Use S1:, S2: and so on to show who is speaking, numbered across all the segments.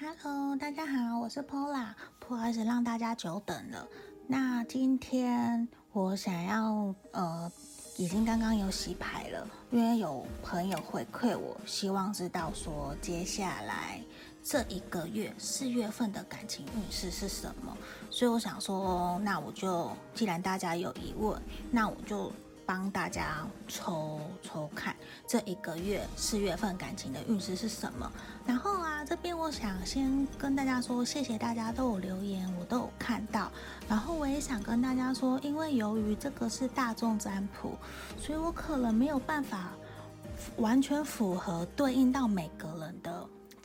S1: Hello，大家好，我是 Pola，不好意思让大家久等了。那今天我想要呃，已经刚刚有洗牌了，因为有朋友回馈我，希望知道说接下来这一个月四月份的感情运势是什么，所以我想说，那我就既然大家有疑问，那我就。帮大家抽抽看这一个月四月份感情的运势是什么。然后啊，这边我想先跟大家说，谢谢大家都有留言，我都有看到。然后我也想跟大家说，因为由于这个是大众占卜，所以我可能没有办法完全符合对应到每个。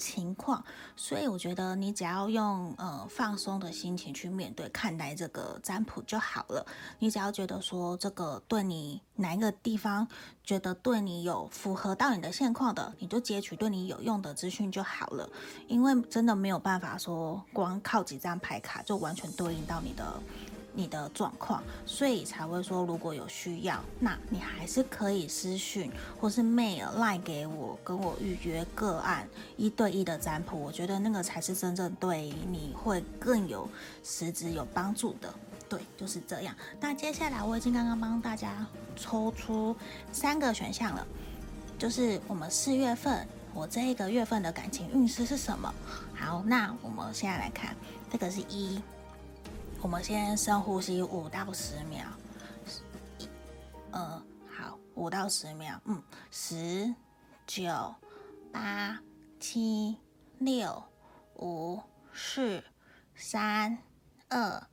S1: 情况，所以我觉得你只要用呃放松的心情去面对看待这个占卜就好了。你只要觉得说这个对你哪一个地方觉得对你有符合到你的现况的，你就截取对你有用的资讯就好了。因为真的没有办法说光靠几张牌卡就完全对应到你的。你的状况，所以才会说，如果有需要，那你还是可以私讯或是 mail 赖给我，跟我预约个案一对一的占卜。我觉得那个才是真正对你会更有实质有帮助的。对，就是这样。那接下来我已经刚刚帮大家抽出三个选项了，就是我们四月份我这一个月份的感情运势是什么？好，那我们现在来看，这个是一。我们先深呼吸五到十秒，一、二，好，五到十秒，嗯，十、九、八、七、六、五、四、三、二、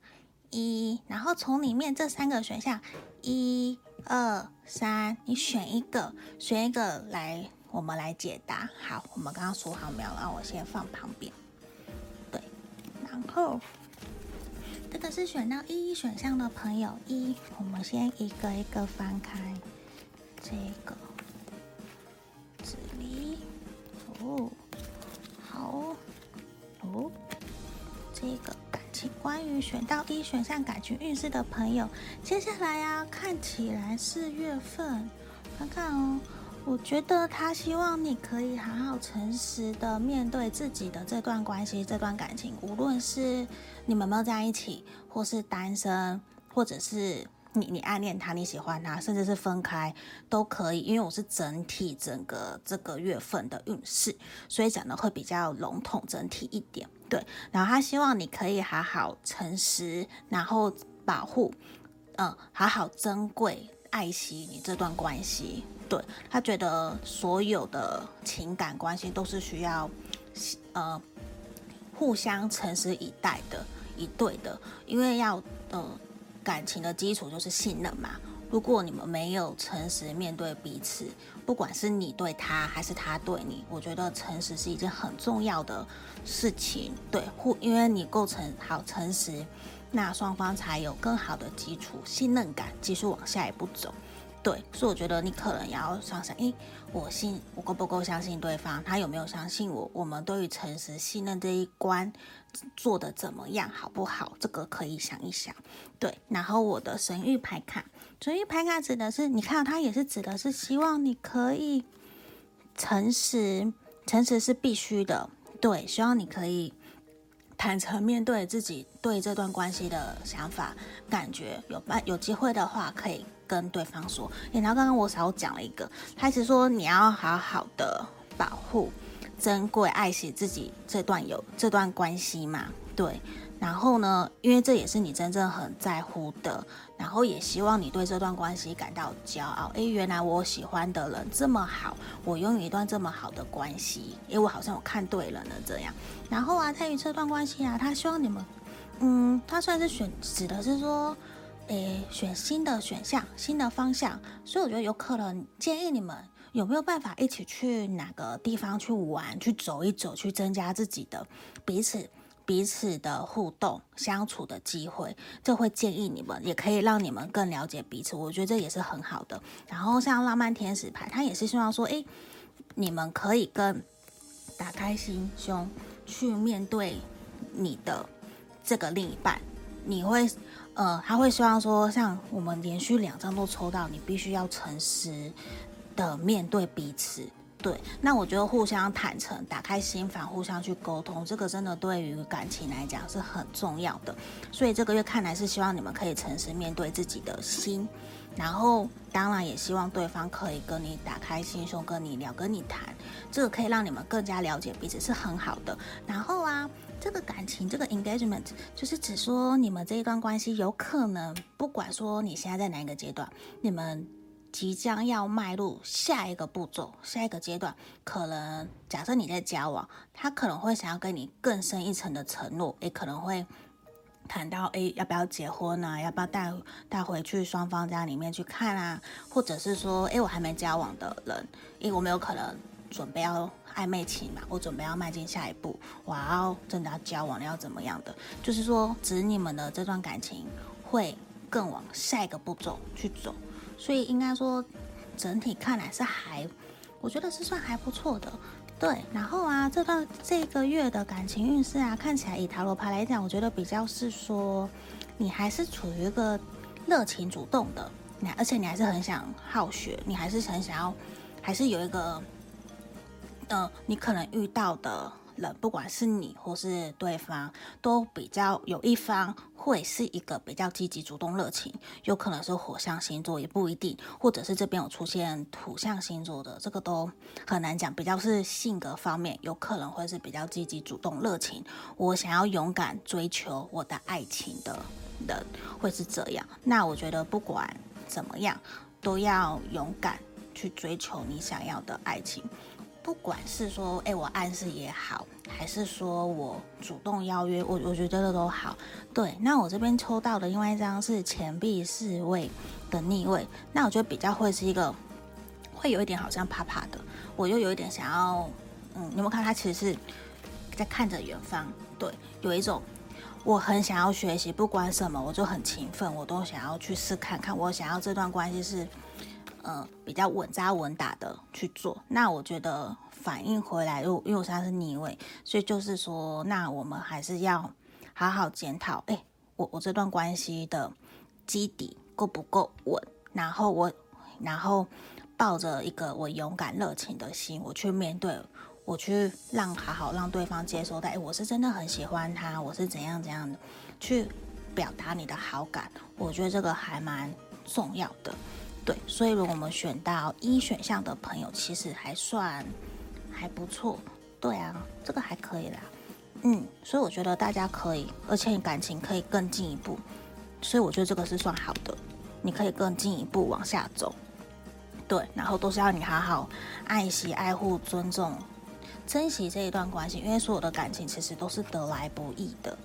S1: 一，然后从里面这三个选项，一、二、三，你选一个，选一个来，我们来解答。好，我们刚刚数好秒，让我先放旁边，对，然后。这个是选到一选项的朋友，一，我们先一个一个翻开这个这里，哦，好，哦，这个感情关于选到一选项感情运势的朋友，接下来呀，看起来四月份，看看哦。我觉得他希望你可以好好诚实的面对自己的这段关系、这段感情，无论是你们没有在一起，或是单身，或者是你你暗恋他、你喜欢他，甚至是分开都可以。因为我是整体整个这个月份的运势，所以讲的会比较笼统、整体一点。对，然后他希望你可以好好诚实，然后保护，嗯，好好珍贵、爱惜你这段关系。对，他觉得所有的情感关系都是需要，呃，互相诚实以待的，以对的，因为要呃感情的基础就是信任嘛。如果你们没有诚实面对彼此，不管是你对他还是他对你，我觉得诚实是一件很重要的事情。对，互因为你构成好诚实，那双方才有更好的基础信任感，继续往下一步走。对，所以我觉得你可能要想想，诶，我信我够不够相信对方？他有没有相信我？我们对于诚实、信任这一关做的怎么样？好不好？这个可以想一想。对，然后我的神谕牌卡，神谕牌卡指的是，你看它也是指的是希望你可以诚实，诚实是必须的。对，希望你可以坦诚面对自己对这段关系的想法、感觉，有办有机会的话可以。跟对方说，然后刚刚我少讲了一个，他是说你要好好的保护、珍贵、爱惜自己这段有这段关系嘛，对。然后呢，因为这也是你真正很在乎的，然后也希望你对这段关系感到骄傲。诶，原来我喜欢的人这么好，我拥有一段这么好的关系，因为我好像我看对了呢，这样。然后啊，在于这段关系啊，他希望你们，嗯，他算是选指的是说。诶，选新的选项，新的方向，所以我觉得有可能建议你们有没有办法一起去哪个地方去玩，去走一走，去增加自己的彼此彼此的互动相处的机会。这会建议你们，也可以让你们更了解彼此。我觉得这也是很好的。然后像浪漫天使牌，他也是希望说，诶，你们可以更打开心胸去面对你的这个另一半，你会。呃，他会希望说，像我们连续两张都抽到，你必须要诚实的面对彼此，对，那我觉得互相坦诚、打开心房、互相去沟通，这个真的对于感情来讲是很重要的。所以这个月看来是希望你们可以诚实面对自己的心，然后当然也希望对方可以跟你打开心胸，跟你聊，跟你谈，这个可以让你们更加了解彼此是很好的。然后啊，这个感情这个 engagement 就是指说你们这一段关系有可能，不管说你现在在哪一个阶段，你们。即将要迈入下一个步骤，下一个阶段，可能假设你在交往，他可能会想要跟你更深一层的承诺，也可能会谈到，诶，要不要结婚啊？要不要带带回去双方家里面去看啊？或者是说，诶，我还没交往的人，诶，我没有可能准备要暧昧期嘛？我准备要迈进下一步，我要真的要交往，要怎么样的？就是说，指你们的这段感情会更往下一个步骤去走。所以应该说，整体看来是还，我觉得是算还不错的，对。然后啊，这段这个月的感情运势啊，看起来以塔罗牌来讲，我觉得比较是说，你还是处于一个热情主动的，你而且你还是很想好学，你还是很想要，还是有一个，呃，你可能遇到的。人不管是你或是对方，都比较有一方会是一个比较积极、主动、热情，有可能是火象星座，也不一定，或者是这边有出现土象星座的，这个都很难讲。比较是性格方面，有可能会是比较积极、主动、热情，我想要勇敢追求我的爱情的人，会是这样。那我觉得不管怎么样，都要勇敢去追求你想要的爱情。不管是说，哎，我暗示也好，还是说我主动邀约，我我觉得这都好。对，那我这边抽到的另外一张是钱币侍卫的逆位，那我觉得比较会是一个，会有一点好像怕怕的，我又有一点想要，嗯，你有没有看他其实是在看着远方？对，有一种我很想要学习，不管什么，我就很勤奋，我都想要去试看看，我想要这段关系是。呃，比较稳扎稳打的去做，那我觉得反应回来，因为因为我现在是逆位，所以就是说，那我们还是要好好检讨，哎、我我这段关系的基底够不够稳？然后我，然后抱着一个我勇敢热情的心，我去面对，我去让好好让对方接受到，哎、我是真的很喜欢他，我是怎样怎样的去表达你的好感，我觉得这个还蛮重要的。对，所以如果我们选到一选项的朋友，其实还算还不错。对啊，这个还可以啦。嗯，所以我觉得大家可以，而且感情可以更进一步。所以我觉得这个是算好的，你可以更进一步往下走。对，然后都是要你好好爱惜、爱护、尊重、珍惜这一段关系，因为所有的感情其实都是得来不易的。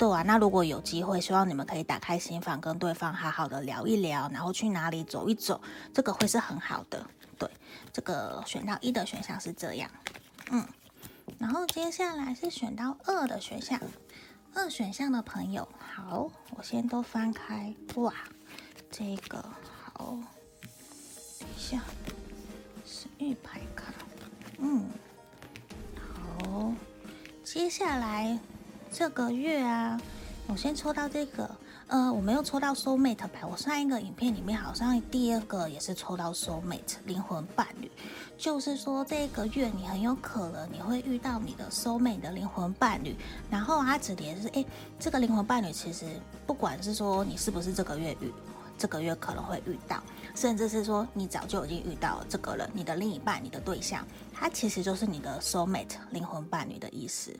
S1: 对啊，那如果有机会，希望你们可以打开心房，跟对方好好的聊一聊，然后去哪里走一走，这个会是很好的。对，这个选到一的选项是这样，嗯，然后接下来是选到二的选项，二选项的朋友，好，我先都翻开，哇，这个好，等一下，是玉牌卡，嗯，好，接下来。这个月啊，我先抽到这个，呃，我没有抽到 soul mate 牌。我上一个影片里面好像第二个也是抽到 soul mate 灵魂伴侣，就是说这个月你很有可能你会遇到你的 soul mate 的灵魂伴侣。然后它指的是，哎，这个灵魂伴侣其实不管是说你是不是这个月遇，这个月可能会遇到，甚至是说你早就已经遇到这个人，你的另一半，你的对象，他其实就是你的 soul mate 灵魂伴侣的意思。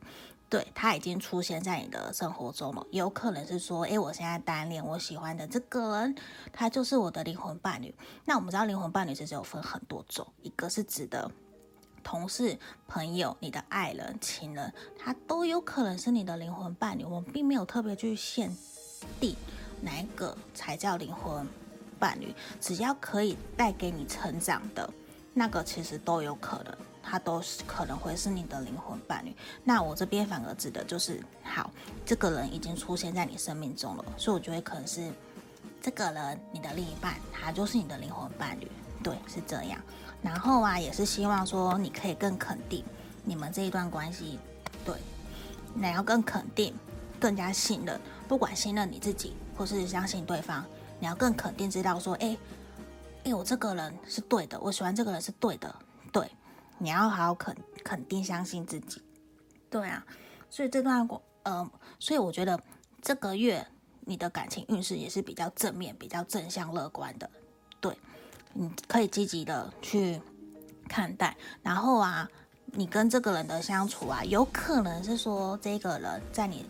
S1: 对，他已经出现在你的生活中了，有可能是说，诶，我现在单恋，我喜欢的这个人，他就是我的灵魂伴侣。那我们知道灵魂伴侣其实有分很多种，一个是指的同事、朋友、你的爱人、情人，他都有可能是你的灵魂伴侣。我们并没有特别去限定哪一个才叫灵魂伴侣，只要可以带给你成长的那个，其实都有可能。他都是可能会是你的灵魂伴侣，那我这边反而指的就是，好，这个人已经出现在你生命中了，所以我觉得可能是这个人，你的另一半，他就是你的灵魂伴侣，对，是这样。然后啊，也是希望说你可以更肯定你们这一段关系，对，你要更肯定，更加信任，不管信任你自己或是相信对方，你要更肯定知道说，哎，哎，我这个人是对的，我喜欢这个人是对的，你要好好肯肯定相信自己。对啊，所以这段过呃，所以我觉得这个月你的感情运势也是比较正面、比较正向、乐观的。对，你可以积极的去看待。然后啊，你跟这个人的相处啊，有可能是说这个人在你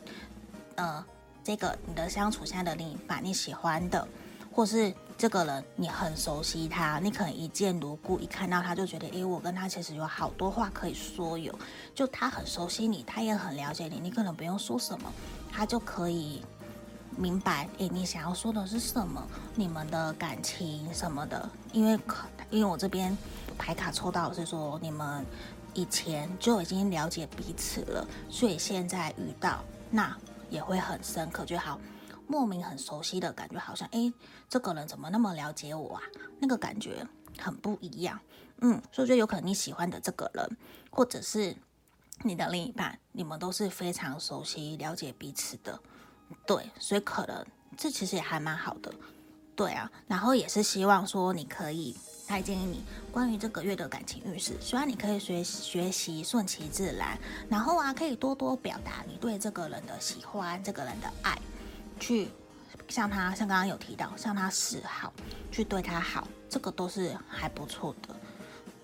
S1: 呃这个你的相处下的另一半你喜欢的，或是这个人你很熟悉他，你可能一见如故，一看到他就觉得，诶，我跟他其实有好多话可以说，有就他很熟悉你，他也很了解你，你可能不用说什么，他就可以明白，诶，你想要说的是什么，你们的感情什么的，因为可因为我这边牌卡抽到是说你们以前就已经了解彼此了，所以现在遇到那也会很深刻，就好。莫名很熟悉的感觉，好像诶，这个人怎么那么了解我啊？那个感觉很不一样，嗯，所以就有可能你喜欢的这个人，或者是你的另一半，你们都是非常熟悉、了解彼此的，对，所以可能这其实也还蛮好的，对啊。然后也是希望说你可以，他也建议你关于这个月的感情运势，希望你可以学学习顺其自然，然后啊，可以多多表达你对这个人的喜欢，这个人的爱。去向他，像刚刚有提到，向他示好，去对他好，这个都是还不错的。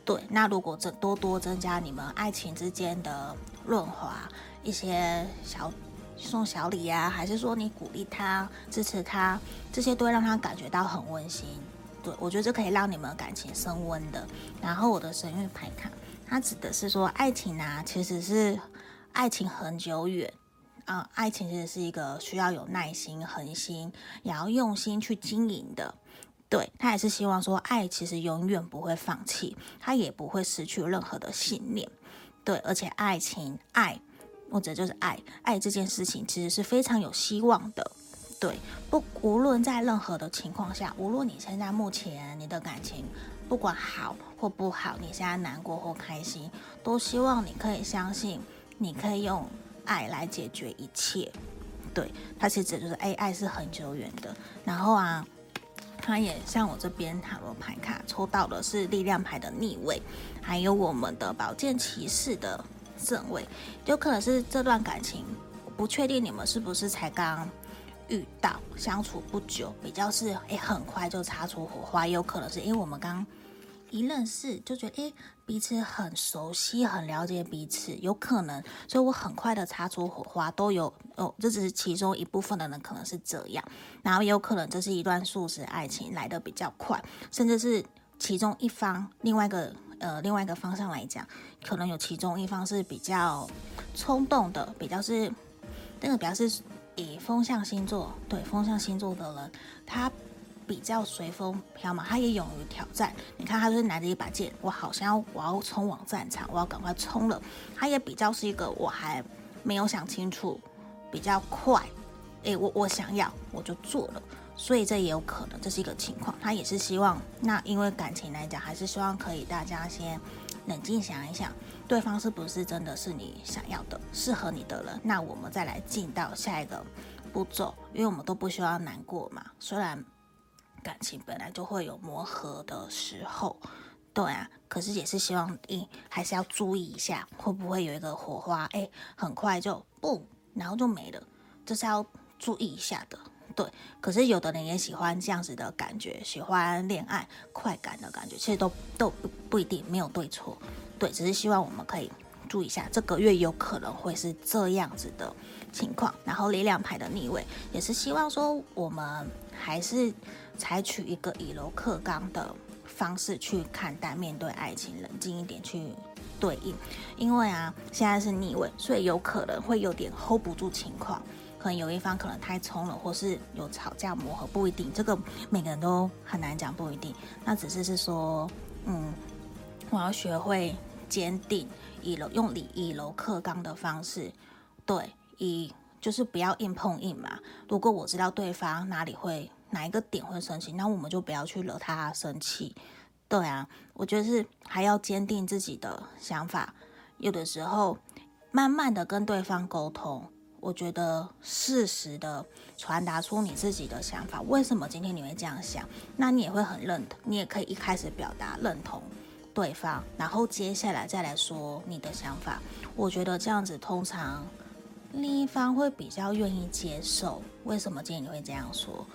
S1: 对，那如果增多多增加你们爱情之间的润滑，一些小送小礼啊，还是说你鼓励他、支持他，这些都会让他感觉到很温馨。对，我觉得这可以让你们感情升温的。然后我的神韵牌卡，它指的是说爱情啊，其实是爱情很久远。啊、嗯，爱情其实是一个需要有耐心、恒心，也要用心去经营的。对，他也是希望说，爱其实永远不会放弃，他也不会失去任何的信念。对，而且爱情、爱或者就是爱，爱这件事情其实是非常有希望的。对，不，无论在任何的情况下，无论你现在目前你的感情不管好或不好，你现在难过或开心，都希望你可以相信，你可以用。爱来解决一切，对，它其实就是爱，爱是很久远的。然后啊，它也像我这边塔罗牌卡抽到的是力量牌的逆位，还有我们的宝剑骑士的正位，有可能是这段感情，不确定你们是不是才刚遇到，相处不久，比较是诶很快就擦出火花，也有可能是因为我们刚。一认识就觉得诶，彼此很熟悉，很了解彼此，有可能，所以我很快的擦出火花，都有哦，这只是其中一部分的人可能是这样，然后也有可能这是一段速食爱情来得比较快，甚至是其中一方，另外一个呃另外一个方向来讲，可能有其中一方是比较冲动的，比较是那个比较是以风象星座，对风象星座的人，他。比较随风飘嘛，他也勇于挑战。你看，他就是拿着一把剑，我好像要我要冲往战场，我要赶快冲了。他也比较是一个我还没有想清楚，比较快。诶，我我想要我就做了，所以这也有可能这是一个情况。他也是希望，那因为感情来讲，还是希望可以大家先冷静想一想，对方是不是真的是你想要的、适合你的人。那我们再来进到下一个步骤，因为我们都不需要难过嘛，虽然。感情本来就会有磨合的时候，对啊，可是也是希望你还是要注意一下，会不会有一个火花，哎，很快就不，然后就没了，这是要注意一下的，对。可是有的人也喜欢这样子的感觉，喜欢恋爱快感的感觉，其实都都不不一定没有对错，对，只是希望我们可以注意一下，这个月有可能会是这样子的情况。然后力量牌的逆位也是希望说我们还是。采取一个以柔克刚的方式去看待、面对爱情，冷静一点去对应。因为啊，现在是逆位，所以有可能会有点 hold 不住情况，可能有一方可能太冲了，或是有吵架磨合，不一定。这个每个人都很难讲，不一定。那只是是说，嗯，我要学会坚定，以柔用以以柔克刚的方式，对，以就是不要硬碰硬嘛。如果我知道对方哪里会。哪一个点会生气，那我们就不要去惹他生气。对啊，我觉得是还要坚定自己的想法。有的时候，慢慢的跟对方沟通，我觉得适时的传达出你自己的想法。为什么今天你会这样想？那你也会很认同，你也可以一开始表达认同，对方，然后接下来再来说你的想法。我觉得这样子通常另一方会比较愿意接受。为什么今天你会这样说？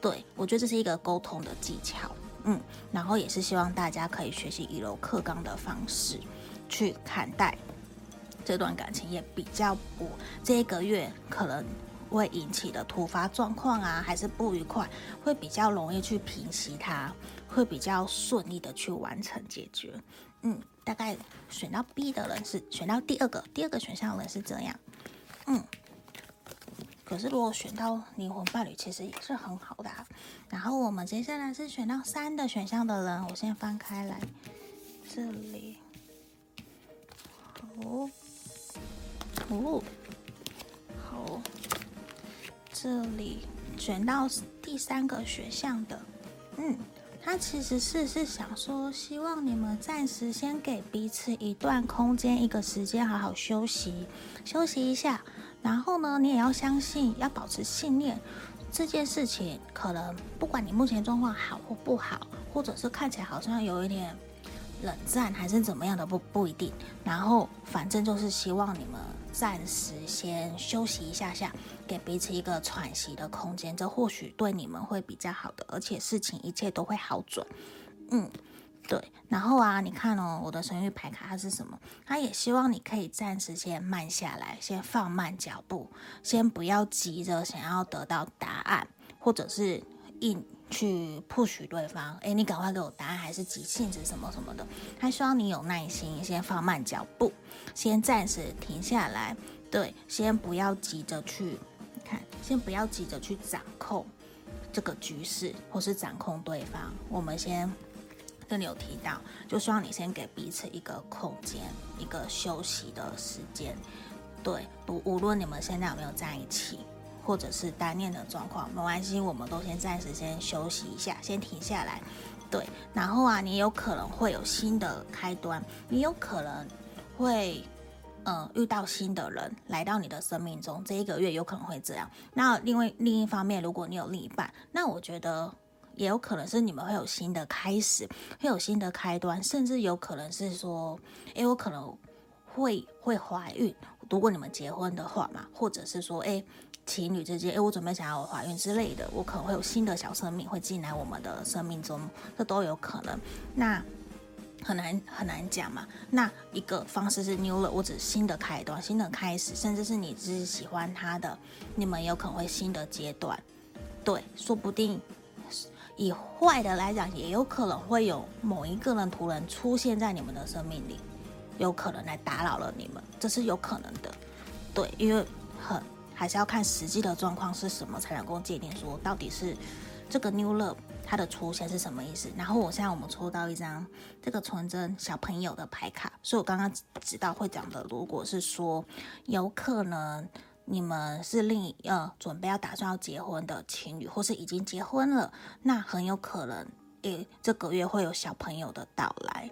S1: 对，我觉得这是一个沟通的技巧，嗯，然后也是希望大家可以学习以柔克刚的方式去看待这段感情，也比较不这一个月可能。会引起的突发状况啊，还是不愉快，会比较容易去平息它，会比较顺利的去完成解决。嗯，大概选到 B 的人是选到第二个，第二个选项的人是这样。嗯，可是如果选到灵魂伴侣，其实也是很好的啊。然后我们接下来是选到三的选项的人，我先翻开来，这里，哦，哦，好。这里选到第三个选项的，嗯，他其实是是想说，希望你们暂时先给彼此一段空间，一个时间，好好休息，休息一下。然后呢，你也要相信，要保持信念，这件事情可能不管你目前状况好或不好，或者是看起来好像有一点冷战，还是怎么样的，不不一定。然后反正就是希望你们。暂时先休息一下下，给彼此一个喘息的空间，这或许对你们会比较好的，而且事情一切都会好转。嗯，对。然后啊，你看哦，我的神諭牌卡它是什么？它也希望你可以暂时先慢下来，先放慢脚步，先不要急着想要得到答案，或者是应。去 push 对方，诶，你赶快给我答案，还是急性子什么什么的？他希望你有耐心，先放慢脚步，先暂时停下来，对，先不要急着去看，先不要急着去掌控这个局势，或是掌控对方。我们先这里有提到，就希望你先给彼此一个空间，一个休息的时间，对，不，无论你们现在有没有在一起。或者是单恋的状况，没关系，我们都先暂时先休息一下，先停下来，对。然后啊，你有可能会有新的开端，你有可能会，呃，遇到新的人来到你的生命中，这一个月有可能会这样。那另外另一方面，如果你有另一半，那我觉得也有可能是你们会有新的开始，会有新的开端，甚至有可能是说，诶，我可能会会怀孕，如果你们结婚的话嘛，或者是说，诶。情侣之间，诶，我准备想要怀孕之类的，我可能会有新的小生命会进来我们的生命中，这都有可能。那很难很难讲嘛。那一个方式是 new love，我指新的开端、新的开始，甚至是你只是喜欢他的，你们有可能会新的阶段。对，说不定以坏的来讲，也有可能会有某一个人突然出现在你们的生命里，有可能来打扰了你们，这是有可能的。对，因为很。还是要看实际的状况是什么，才能够界定说到底是这个 new love 它的出现是什么意思。然后我现在我们抽到一张这个纯真小朋友的牌卡，所以我刚刚知道会讲的，如果是说有可能你们是另呃准备要打算要结婚的情侣，或是已经结婚了，那很有可能诶这个月会有小朋友的到来，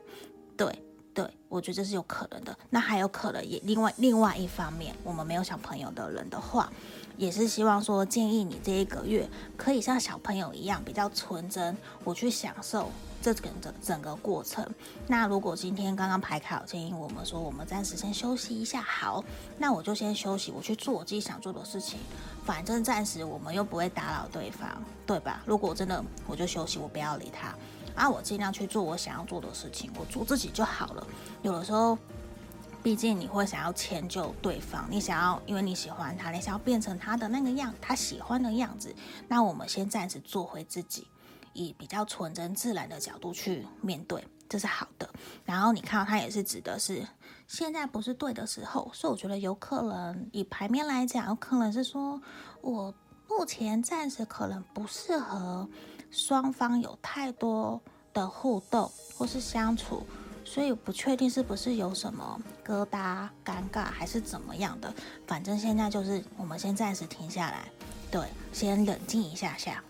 S1: 对。对，我觉得这是有可能的。那还有可能也另外另外一方面，我们没有小朋友的人的话，也是希望说建议你这一个月可以像小朋友一样比较纯真，我去享受这整个整个过程。那如果今天刚刚排卡有建议我们说，我们暂时先休息一下，好，那我就先休息，我去做我自己想做的事情。反正暂时我们又不会打扰对方，对吧？如果真的我就休息，我不要理他。啊，我尽量去做我想要做的事情，我做自己就好了。有的时候，毕竟你会想要迁就对方，你想要，因为你喜欢他，你想要变成他的那个样，他喜欢的样子。那我们先暂时做回自己，以比较纯真自然的角度去面对，这是好的。然后你看到他也是指的是现在不是对的时候，所以我觉得有可能以牌面来讲，有可能是说我目前暂时可能不适合。双方有太多的互动或是相处，所以不确定是不是有什么疙瘩、尴尬还是怎么样的。反正现在就是我们先暂时停下来，对，先冷静一下下，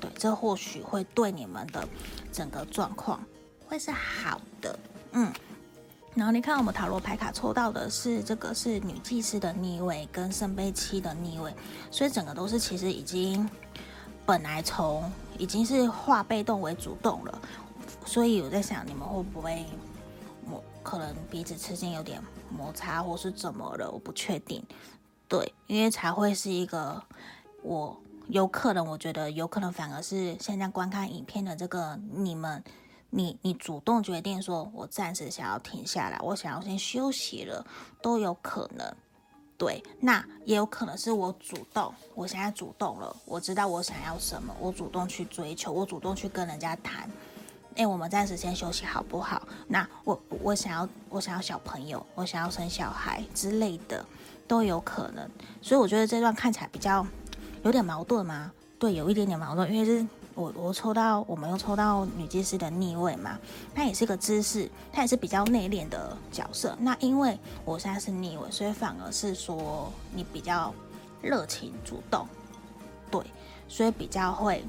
S1: 对，这或许会对你们的整个状况会是好的，嗯。然后你看我们塔罗牌卡抽到的是这个是女祭司的逆位跟圣杯七的逆位，所以整个都是其实已经。本来从已经是化被动为主动了，所以我在想，你们会不会我可能彼此之间有点摩擦，或是怎么了？我不确定。对，因为才会是一个我有可能，我觉得有可能反而是现在观看影片的这个你们，你你主动决定说，我暂时想要停下来，我想要先休息了，都有可能。对，那也有可能是我主动，我现在主动了，我知道我想要什么，我主动去追求，我主动去跟人家谈。哎，我们暂时先休息好不好？那我我想要我想要小朋友，我想要生小孩之类的。都有可能，所以我觉得这段看起来比较有点矛盾嘛。对，有一点点矛盾，因为是我我抽到我们又抽到女祭司的逆位嘛，她也是个知识，她也是比较内敛的角色。那因为我现在是逆位，所以反而是说你比较热情主动，对，所以比较会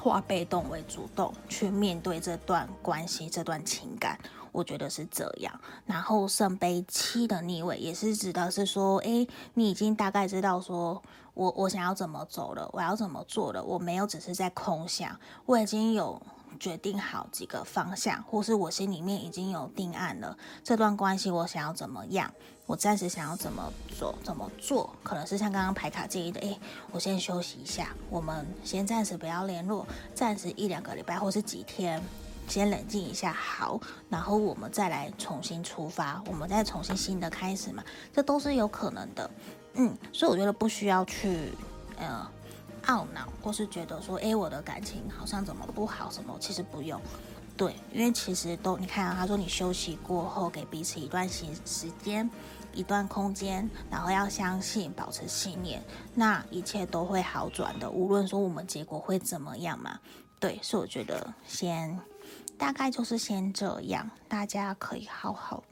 S1: 化被动为主动去面对这段关系、这段情感。我觉得是这样，然后圣杯七的逆位也是指的是说，诶，你已经大概知道说我我想要怎么走了，我要怎么做了，我没有只是在空想，我已经有决定好几个方向，或是我心里面已经有定案了，这段关系我想要怎么样，我暂时想要怎么做怎么做，可能是像刚刚牌卡建议的，诶，我先休息一下，我们先暂时不要联络，暂时一两个礼拜或是几天。先冷静一下，好，然后我们再来重新出发，我们再重新新的开始嘛，这都是有可能的，嗯，所以我觉得不需要去呃懊恼，或是觉得说，诶，我的感情好像怎么不好什么，其实不用，对，因为其实都你看啊，他说你休息过后，给彼此一段时时间，一段空间，然后要相信，保持信念，那一切都会好转的，无论说我们结果会怎么样嘛，对，所以我觉得先。大概就是先这样，大家可以好好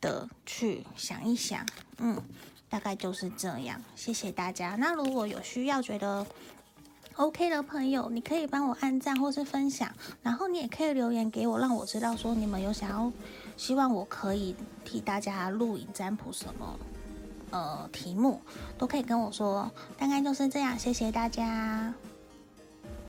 S1: 的去想一想，嗯，大概就是这样。谢谢大家。那如果有需要觉得 OK 的朋友，你可以帮我按赞或是分享，然后你也可以留言给我，让我知道说你们有想要，希望我可以替大家录影占卜什么，呃，题目都可以跟我说。大概就是这样，谢谢大家。